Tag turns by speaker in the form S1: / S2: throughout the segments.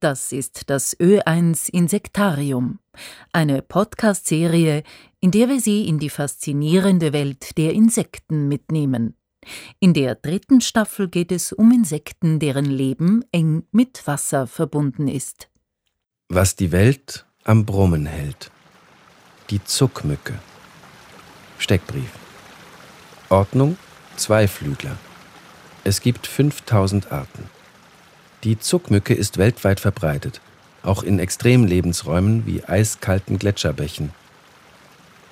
S1: Das ist das Ö1 Insektarium, eine Podcast-Serie, in der wir Sie in die faszinierende Welt der Insekten mitnehmen. In der dritten Staffel geht es um Insekten, deren Leben eng mit Wasser verbunden ist.
S2: Was die Welt am Brummen hält. Die Zuckmücke. Steckbrief. Ordnung Zweiflügler. Es gibt 5000 Arten. Die Zuckmücke ist weltweit verbreitet, auch in Extremlebensräumen wie eiskalten Gletscherbächen.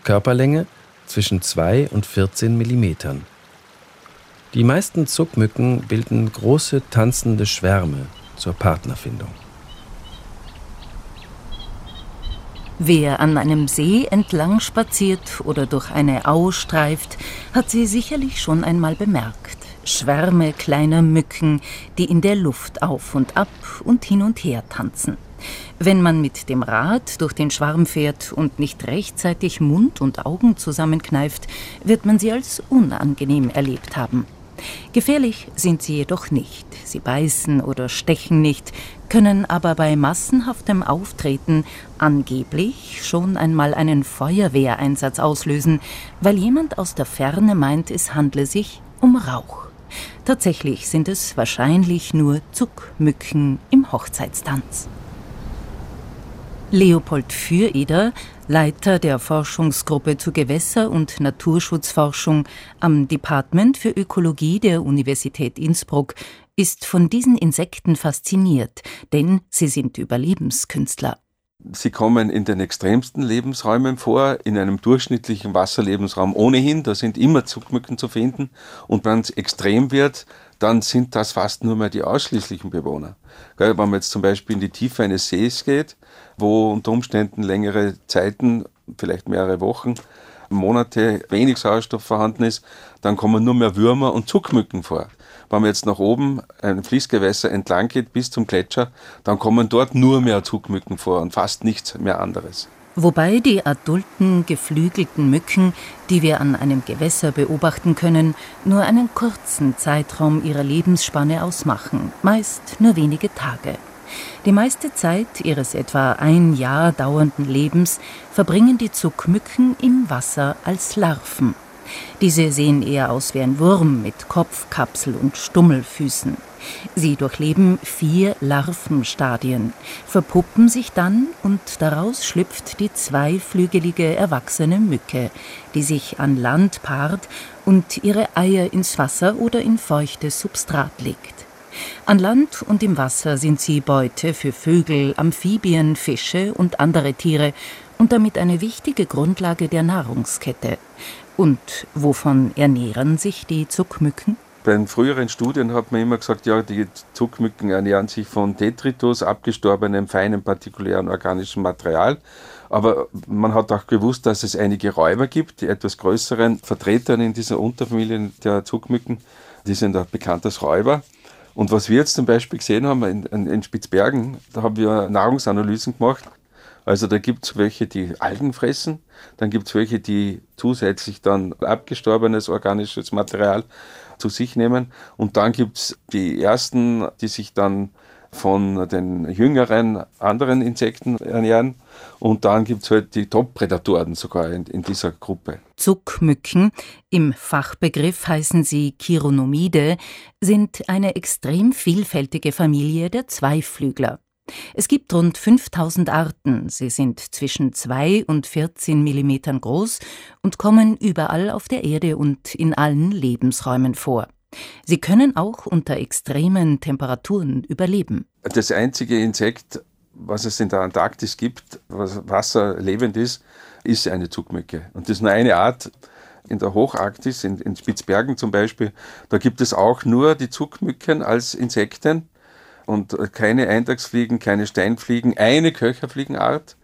S2: Körperlänge zwischen 2 und 14 Millimetern. Die meisten Zuckmücken bilden große tanzende Schwärme zur Partnerfindung.
S1: Wer an einem See entlang spaziert oder durch eine Au streift, hat sie sicherlich schon einmal bemerkt. Schwärme kleiner Mücken, die in der Luft auf und ab und hin und her tanzen. Wenn man mit dem Rad durch den Schwarm fährt und nicht rechtzeitig Mund und Augen zusammenkneift, wird man sie als unangenehm erlebt haben. Gefährlich sind sie jedoch nicht. Sie beißen oder stechen nicht, können aber bei massenhaftem Auftreten angeblich schon einmal einen Feuerwehreinsatz auslösen, weil jemand aus der Ferne meint, es handle sich um Rauch. Tatsächlich sind es wahrscheinlich nur Zuckmücken im Hochzeitstanz. Leopold Füreder, Leiter der Forschungsgruppe zu Gewässer- und Naturschutzforschung am Department für Ökologie der Universität Innsbruck, ist von diesen Insekten fasziniert, denn sie sind Überlebenskünstler.
S3: Sie kommen in den extremsten Lebensräumen vor, in einem durchschnittlichen Wasserlebensraum ohnehin, da sind immer Zuckmücken zu finden. Und wenn es extrem wird, dann sind das fast nur mehr die ausschließlichen Bewohner. Wenn man jetzt zum Beispiel in die Tiefe eines Sees geht, wo unter Umständen längere Zeiten, vielleicht mehrere Wochen, Monate wenig Sauerstoff vorhanden ist, dann kommen nur mehr Würmer und Zuckmücken vor. Wenn man jetzt nach oben ein Fließgewässer entlang geht bis zum Gletscher, dann kommen dort nur mehr Zugmücken vor und fast nichts mehr anderes.
S1: Wobei die adulten, geflügelten Mücken, die wir an einem Gewässer beobachten können, nur einen kurzen Zeitraum ihrer Lebensspanne ausmachen, meist nur wenige Tage. Die meiste Zeit ihres etwa ein Jahr dauernden Lebens verbringen die Zuckmücken im Wasser als Larven. Diese sehen eher aus wie ein Wurm mit Kopfkapsel und Stummelfüßen. Sie durchleben vier Larvenstadien, verpuppen sich dann und daraus schlüpft die zweiflügelige erwachsene Mücke, die sich an Land paart und ihre Eier ins Wasser oder in feuchtes Substrat legt. An Land und im Wasser sind sie Beute für Vögel, Amphibien, Fische und andere Tiere und damit eine wichtige Grundlage der Nahrungskette. Und wovon ernähren sich die Zuckmücken?
S3: Bei den früheren Studien hat man immer gesagt, ja, die Zuckmücken ernähren sich von Detritus, abgestorbenem, feinen, partikulären organischen Material. Aber man hat auch gewusst, dass es einige Räuber gibt, die etwas größeren Vertretern in dieser Unterfamilie der Zuckmücken. Die sind auch bekannt als Räuber. Und was wir jetzt zum Beispiel gesehen haben in, in Spitzbergen, da haben wir Nahrungsanalysen gemacht also da gibt es welche, die Algen fressen, dann gibt es welche, die zusätzlich dann abgestorbenes organisches Material zu sich nehmen und dann gibt es die ersten, die sich dann von den jüngeren anderen Insekten ernähren. Und dann gibt es halt die Top-Prädatoren sogar in, in, dieser Gruppe.
S1: Zuckmücken, im Fachbegriff heißen sie Chironomide, sind eine extrem vielfältige Familie der Zweiflügler. Es gibt rund 5000 Arten. Sie sind zwischen 2 und 14 Millimetern groß und kommen überall auf der Erde und in allen Lebensräumen vor. Sie können auch unter extremen Temperaturen überleben.
S3: Das einzige Insekt, was es in der Antarktis gibt, was wasserlebend ist, ist eine Zugmücke. Und das ist nur eine Art. In der Hocharktis, in, in Spitzbergen zum Beispiel, da gibt es auch nur die Zugmücken als Insekten und keine Eintagsfliegen, keine Steinfliegen, eine Köcherfliegenart.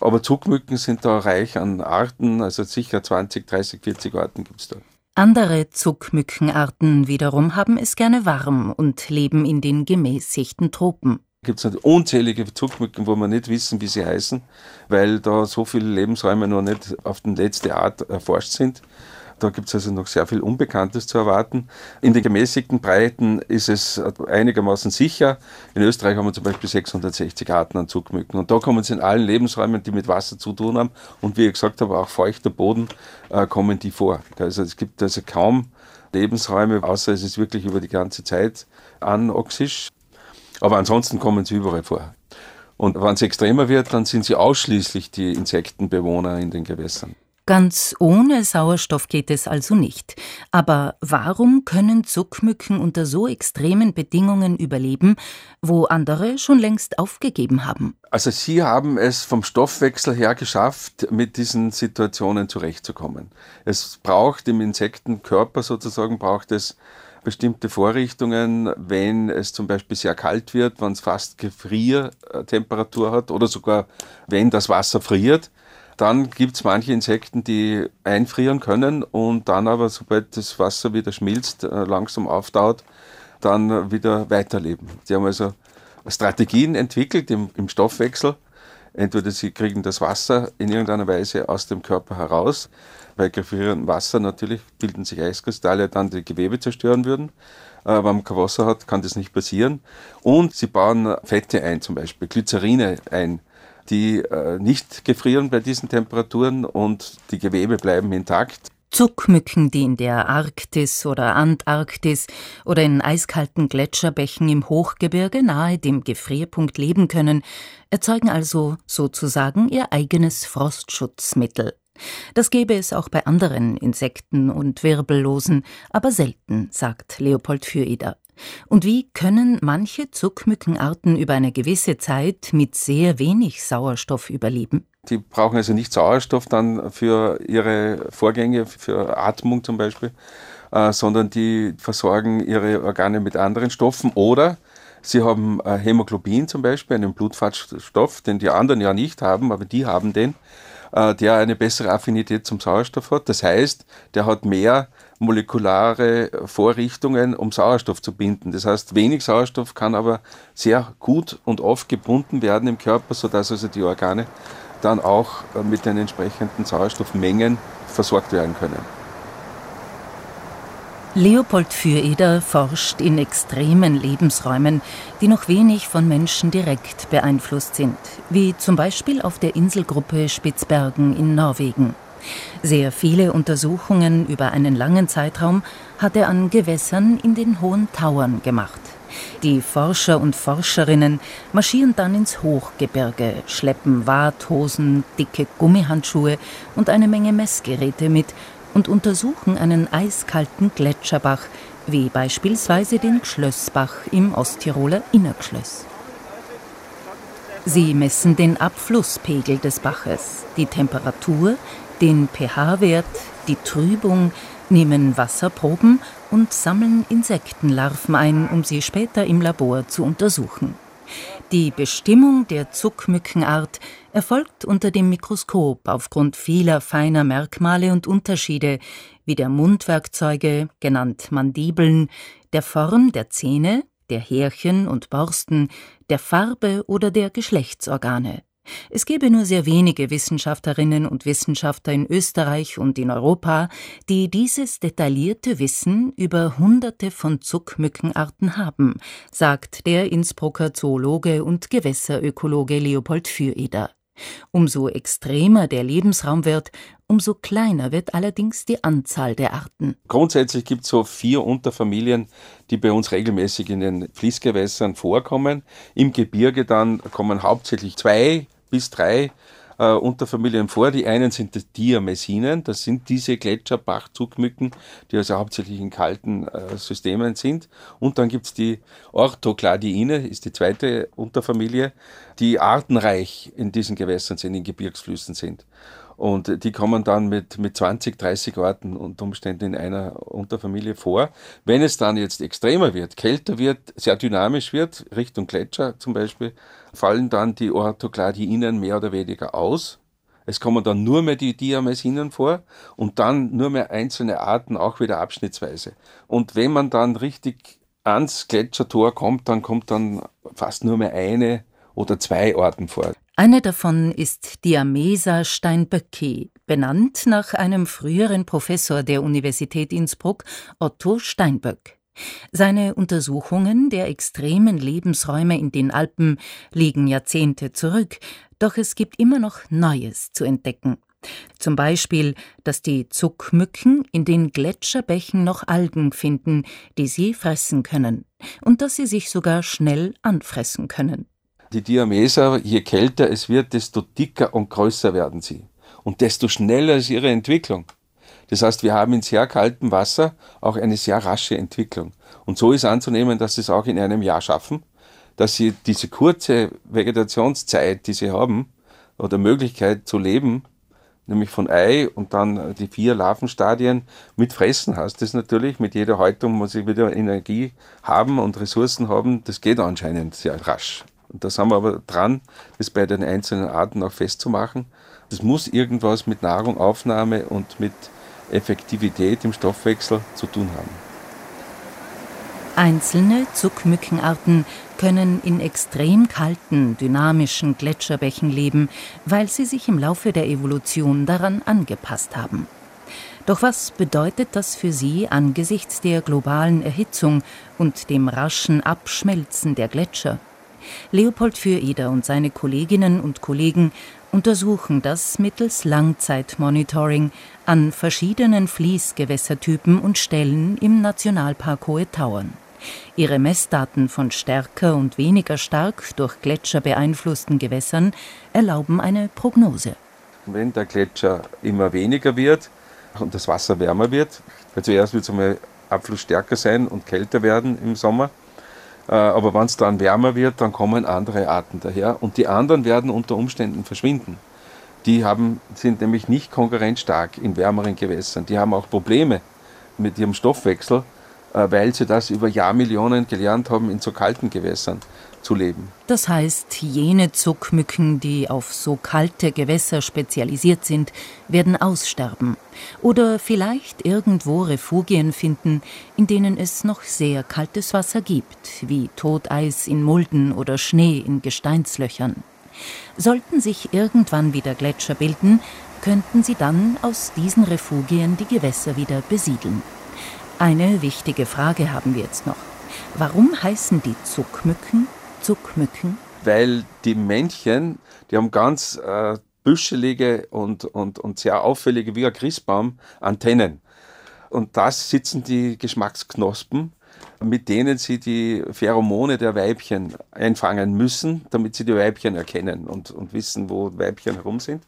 S3: Aber Zugmücken sind da reich an Arten, also sicher 20, 30, 40 Arten gibt es da.
S1: Andere Zuckmückenarten wiederum haben es gerne warm und leben in den gemäßigten Tropen.
S3: Gibt es unzählige Zuckmücken, wo wir nicht wissen, wie sie heißen, weil da so viele Lebensräume noch nicht auf die letzte Art erforscht sind. Da gibt es also noch sehr viel Unbekanntes zu erwarten. In den gemäßigten Breiten ist es einigermaßen sicher. In Österreich haben wir zum Beispiel 660 Arten an Zugmücken. Und da kommen sie in allen Lebensräumen, die mit Wasser zu tun haben. Und wie ich gesagt habe, auch feuchter Boden äh, kommen die vor. Also es gibt also kaum Lebensräume, außer es ist wirklich über die ganze Zeit anoxisch. Aber ansonsten kommen sie überall vor. Und wenn es extremer wird, dann sind sie ausschließlich die Insektenbewohner in den Gewässern.
S1: Ganz ohne Sauerstoff geht es also nicht. Aber warum können Zuckmücken unter so extremen Bedingungen überleben, wo andere schon längst aufgegeben haben?
S3: Also sie haben es vom Stoffwechsel her geschafft, mit diesen Situationen zurechtzukommen. Es braucht im Insektenkörper sozusagen, braucht es bestimmte Vorrichtungen, wenn es zum Beispiel sehr kalt wird, wenn es fast Gefriertemperatur hat oder sogar wenn das Wasser friert dann gibt es manche Insekten, die einfrieren können und dann aber, sobald das Wasser wieder schmilzt, äh, langsam auftaut, dann wieder weiterleben. Die haben also Strategien entwickelt im, im Stoffwechsel. Entweder sie kriegen das Wasser in irgendeiner Weise aus dem Körper heraus, bei gefrierendem Wasser natürlich bilden sich Eiskristalle, dann die Gewebe zerstören würden. Äh, wenn man kein Wasser hat, kann das nicht passieren. Und sie bauen Fette ein, zum Beispiel Glycerine ein, die äh, nicht gefrieren bei diesen Temperaturen und die Gewebe bleiben intakt.
S1: Zuckmücken, die in der Arktis oder Antarktis oder in eiskalten Gletscherbächen im Hochgebirge nahe dem Gefrierpunkt leben können, erzeugen also sozusagen ihr eigenes Frostschutzmittel. Das gäbe es auch bei anderen Insekten und Wirbellosen, aber selten, sagt Leopold Füreder. Und wie können manche Zuckmückenarten über eine gewisse Zeit mit sehr wenig Sauerstoff überleben?
S3: Die brauchen also nicht Sauerstoff dann für ihre Vorgänge, für Atmung zum Beispiel, äh, sondern die versorgen ihre Organe mit anderen Stoffen oder sie haben äh, Hämoglobin zum Beispiel, einen Blutfarbstoff, den die anderen ja nicht haben, aber die haben den, der eine bessere Affinität zum Sauerstoff hat. Das heißt, der hat mehr molekulare Vorrichtungen, um Sauerstoff zu binden. Das heißt, wenig Sauerstoff kann aber sehr gut und oft gebunden werden im Körper, sodass also die Organe dann auch äh, mit den entsprechenden Sauerstoffmengen versorgt werden können.
S1: Leopold Füreder forscht in extremen Lebensräumen, die noch wenig von Menschen direkt beeinflusst sind, wie zum Beispiel auf der Inselgruppe Spitzbergen in Norwegen. Sehr viele Untersuchungen über einen langen Zeitraum hat er an Gewässern in den hohen Tauern gemacht. Die Forscher und Forscherinnen marschieren dann ins Hochgebirge, schleppen Warthosen, dicke Gummihandschuhe und eine Menge Messgeräte mit und untersuchen einen eiskalten Gletscherbach, wie beispielsweise den Gschlössbach im Osttiroler Innergschlöss. Sie messen den Abflusspegel des Baches, die Temperatur, den pH-Wert, die Trübung, nehmen Wasserproben und sammeln Insektenlarven ein, um sie später im Labor zu untersuchen. Die Bestimmung der Zuckmückenart erfolgt unter dem Mikroskop aufgrund vieler feiner Merkmale und Unterschiede, wie der Mundwerkzeuge, genannt Mandibeln, der Form der Zähne, der Härchen und Borsten, der Farbe oder der Geschlechtsorgane. Es gäbe nur sehr wenige Wissenschaftlerinnen und Wissenschaftler in Österreich und in Europa, die dieses detaillierte Wissen über Hunderte von Zuckmückenarten haben, sagt der Innsbrucker Zoologe und Gewässerökologe Leopold Füreder. Umso extremer der Lebensraum wird, umso kleiner wird allerdings die Anzahl der Arten.
S3: Grundsätzlich gibt es so vier Unterfamilien, die bei uns regelmäßig in den Fließgewässern vorkommen. Im Gebirge dann kommen hauptsächlich zwei bis drei äh, Unterfamilien vor. Die einen sind die Diamessinen, das sind diese Gletscherbachzugmücken, die also hauptsächlich in kalten äh, Systemen sind. Und dann gibt es die Orthocladiine, ist die zweite Unterfamilie, die artenreich in diesen Gewässern sind, in Gebirgsflüssen sind. Und die kommen dann mit, mit 20, 30 Arten unter Umständen in einer Unterfamilie vor. Wenn es dann jetzt extremer wird, kälter wird, sehr dynamisch wird, Richtung Gletscher zum Beispiel, fallen dann die Orthocladiinen mehr oder weniger aus. Es kommen dann nur mehr die Diamesinen vor und dann nur mehr einzelne Arten, auch wieder abschnittsweise. Und wenn man dann richtig ans Gletschertor kommt, dann kommt dann fast nur mehr eine oder zwei Arten vor.
S1: Eine davon ist Diamesa steinböcki, benannt nach einem früheren Professor der Universität Innsbruck, Otto Steinböck. Seine Untersuchungen der extremen Lebensräume in den Alpen liegen Jahrzehnte zurück, doch es gibt immer noch Neues zu entdecken. Zum Beispiel, dass die Zuckmücken in den Gletscherbächen noch Algen finden, die sie fressen können, und dass sie sich sogar schnell anfressen können.
S3: Die Diameser, je kälter es wird, desto dicker und größer werden sie. Und desto schneller ist ihre Entwicklung. Das heißt, wir haben in sehr kaltem Wasser auch eine sehr rasche Entwicklung. Und so ist anzunehmen, dass sie es auch in einem Jahr schaffen, dass sie diese kurze Vegetationszeit, die sie haben, oder Möglichkeit zu leben, nämlich von Ei und dann die vier Larvenstadien mit Fressen hast. Das natürlich mit jeder Häutung muss ich wieder Energie haben und Ressourcen haben. Das geht anscheinend sehr rasch. Und da sind wir aber dran, das bei den einzelnen Arten auch festzumachen. Das muss irgendwas mit Nahrungaufnahme und mit Effektivität im Stoffwechsel zu tun haben.
S1: Einzelne Zuckmückenarten können in extrem kalten, dynamischen Gletscherbächen leben, weil sie sich im Laufe der Evolution daran angepasst haben. Doch was bedeutet das für sie angesichts der globalen Erhitzung und dem raschen Abschmelzen der Gletscher? Leopold Füreder und seine Kolleginnen und Kollegen untersuchen das mittels Langzeitmonitoring an verschiedenen Fließgewässertypen und Stellen im Nationalpark Hohe Tauern. Ihre Messdaten von stärker und weniger stark durch Gletscher beeinflussten Gewässern erlauben eine Prognose.
S3: Wenn der Gletscher immer weniger wird und das Wasser wärmer wird, weil zuerst wird es einmal Abfluss stärker sein und kälter werden im Sommer, aber wenn es dann wärmer wird, dann kommen andere Arten daher und die anderen werden unter Umständen verschwinden. Die haben, sind nämlich nicht konkurrenzstark in wärmeren Gewässern. Die haben auch Probleme mit ihrem Stoffwechsel, äh, weil sie das über Jahrmillionen gelernt haben, in so kalten Gewässern zu leben.
S1: Das heißt, jene Zuckmücken, die auf so kalte Gewässer spezialisiert sind, werden aussterben oder vielleicht irgendwo Refugien finden, in denen es noch sehr kaltes Wasser gibt, wie Toteis in Mulden oder Schnee in Gesteinslöchern. Sollten sich irgendwann wieder Gletscher bilden, könnten sie dann aus diesen Refugien die Gewässer wieder besiedeln. Eine wichtige Frage haben wir jetzt noch. Warum heißen die Zuckmücken Zuckmücken?
S3: Weil die Männchen, die haben ganz äh, büschelige und, und, und sehr auffällige, wie ein Christbaum, Antennen. Und da sitzen die Geschmacksknospen, mit denen sie die Pheromone der Weibchen einfangen müssen, damit sie die Weibchen erkennen und, und wissen, wo Weibchen herum sind.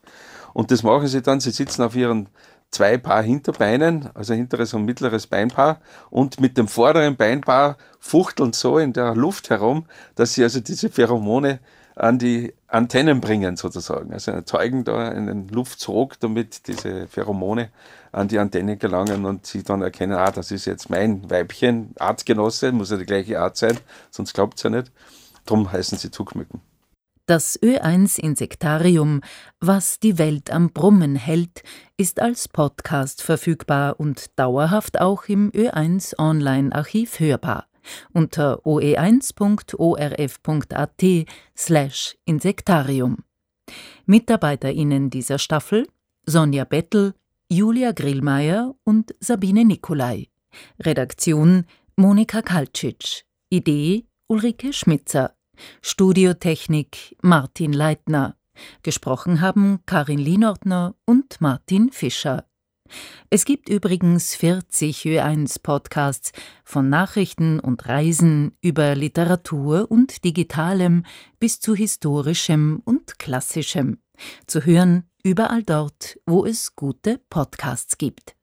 S3: Und das machen sie dann, sie sitzen auf ihren zwei Paar Hinterbeinen, also hinteres und mittleres Beinpaar und mit dem vorderen Beinpaar fuchteln so in der Luft herum, dass sie also diese Pheromone an die Antennen bringen sozusagen. Also erzeugen da einen Luftzug, damit diese Pheromone an die Antennen gelangen und sie dann erkennen, ah, das ist jetzt mein Weibchen, Artgenosse, muss ja die gleiche Art sein, sonst glaubt es ja nicht. Darum heißen sie Zugmücken.
S1: Das Ö1 Insektarium, was die Welt am Brummen hält, ist als Podcast verfügbar und dauerhaft auch im Ö1 Online-Archiv hörbar unter oe1.orf.at slash Insektarium. MitarbeiterInnen dieser Staffel Sonja Bettel, Julia Grillmeier und Sabine Nikolai. Redaktion Monika Kaltschitsch. Idee Ulrike Schmitzer. Studiotechnik Martin Leitner. Gesprochen haben Karin Lienortner und Martin Fischer. Es gibt übrigens 40 Ö1 Podcasts von Nachrichten und Reisen über Literatur und Digitalem bis zu historischem und klassischem. Zu hören überall dort, wo es gute Podcasts gibt.